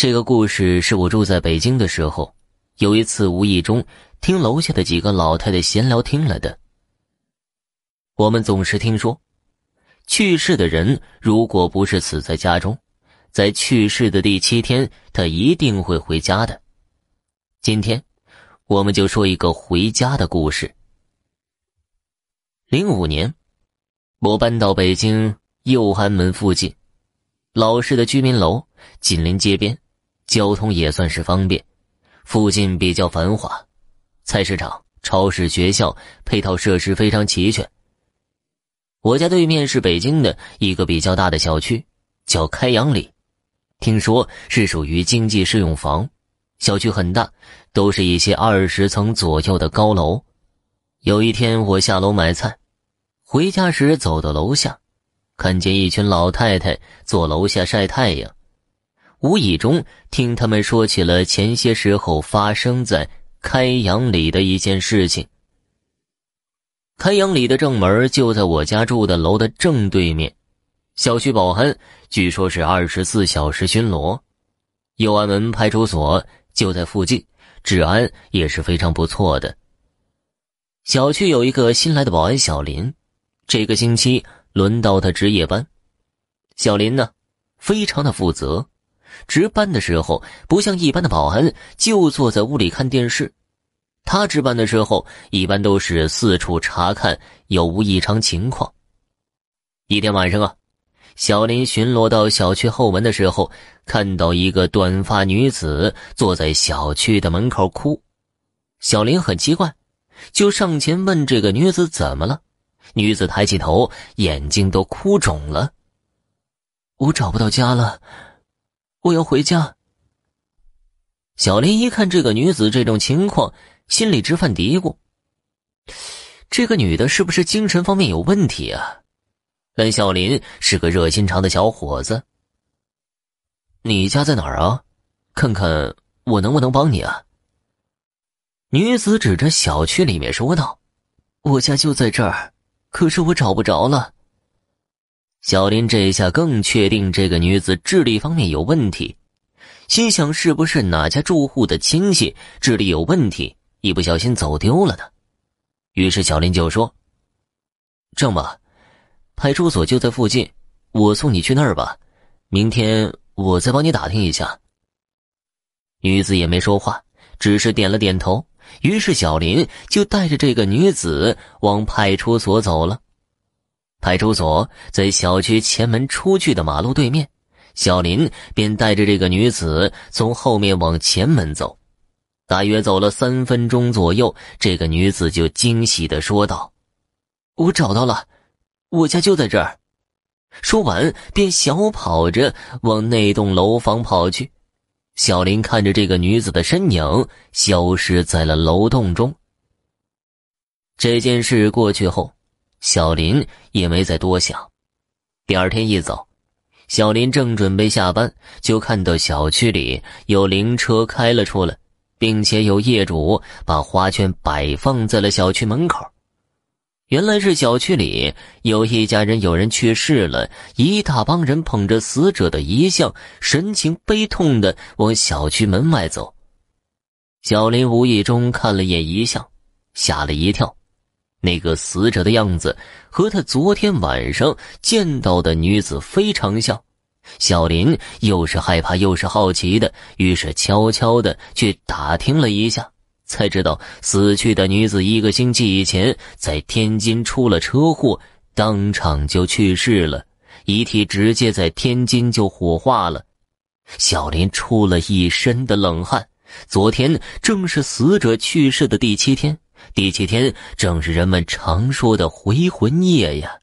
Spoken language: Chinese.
这个故事是我住在北京的时候，有一次无意中听楼下的几个老太太闲聊听来的。我们总是听说，去世的人如果不是死在家中，在去世的第七天，他一定会回家的。今天，我们就说一个回家的故事。零五年，我搬到北京右安门附近，老式的居民楼，紧邻街边。交通也算是方便，附近比较繁华，菜市场、超市、学校配套设施非常齐全。我家对面是北京的一个比较大的小区，叫开阳里，听说是属于经济适用房。小区很大，都是一些二十层左右的高楼。有一天我下楼买菜，回家时走到楼下，看见一群老太太坐楼下晒太阳。无意中听他们说起了前些时候发生在开阳里的一件事情。开阳里的正门就在我家住的楼的正对面，小区保安据说是二十四小时巡逻，右安门派出所就在附近，治安也是非常不错的。小区有一个新来的保安小林，这个星期轮到他值夜班。小林呢，非常的负责。值班的时候，不像一般的保安就坐在屋里看电视，他值班的时候一般都是四处查看有无异常情况。一天晚上啊，小林巡逻到小区后门的时候，看到一个短发女子坐在小区的门口哭。小林很奇怪，就上前问这个女子怎么了。女子抬起头，眼睛都哭肿了。我找不到家了。我要回家。小林一看这个女子这种情况，心里直犯嘀咕：这个女的是不是精神方面有问题啊？但小林是个热心肠的小伙子。你家在哪儿啊？看看我能不能帮你啊？女子指着小区里面说道：“我家就在这儿，可是我找不着了。”小林这一下更确定这个女子智力方面有问题，心想是不是哪家住户的亲戚智力有问题，一不小心走丢了呢？于是小林就说：“这么，派出所就在附近，我送你去那儿吧。明天我再帮你打听一下。”女子也没说话，只是点了点头。于是小林就带着这个女子往派出所走了。派出所在小区前门出去的马路对面，小林便带着这个女子从后面往前门走。大约走了三分钟左右，这个女子就惊喜的说道：“我找到了，我家就在这儿。”说完，便小跑着往那栋楼房跑去。小林看着这个女子的身影消失在了楼洞中。这件事过去后。小林也没再多想。第二天一早，小林正准备下班，就看到小区里有灵车开了出来，并且有业主把花圈摆放在了小区门口。原来是小区里有一家人有人去世了，一大帮人捧着死者的遗像，神情悲痛的往小区门外走。小林无意中看了眼遗像，吓了一跳。那个死者的样子和他昨天晚上见到的女子非常像，小林又是害怕又是好奇的，于是悄悄的去打听了一下，才知道死去的女子一个星期以前在天津出了车祸，当场就去世了，遗体直接在天津就火化了。小林出了一身的冷汗，昨天正是死者去世的第七天。第七天正是人们常说的回魂夜呀。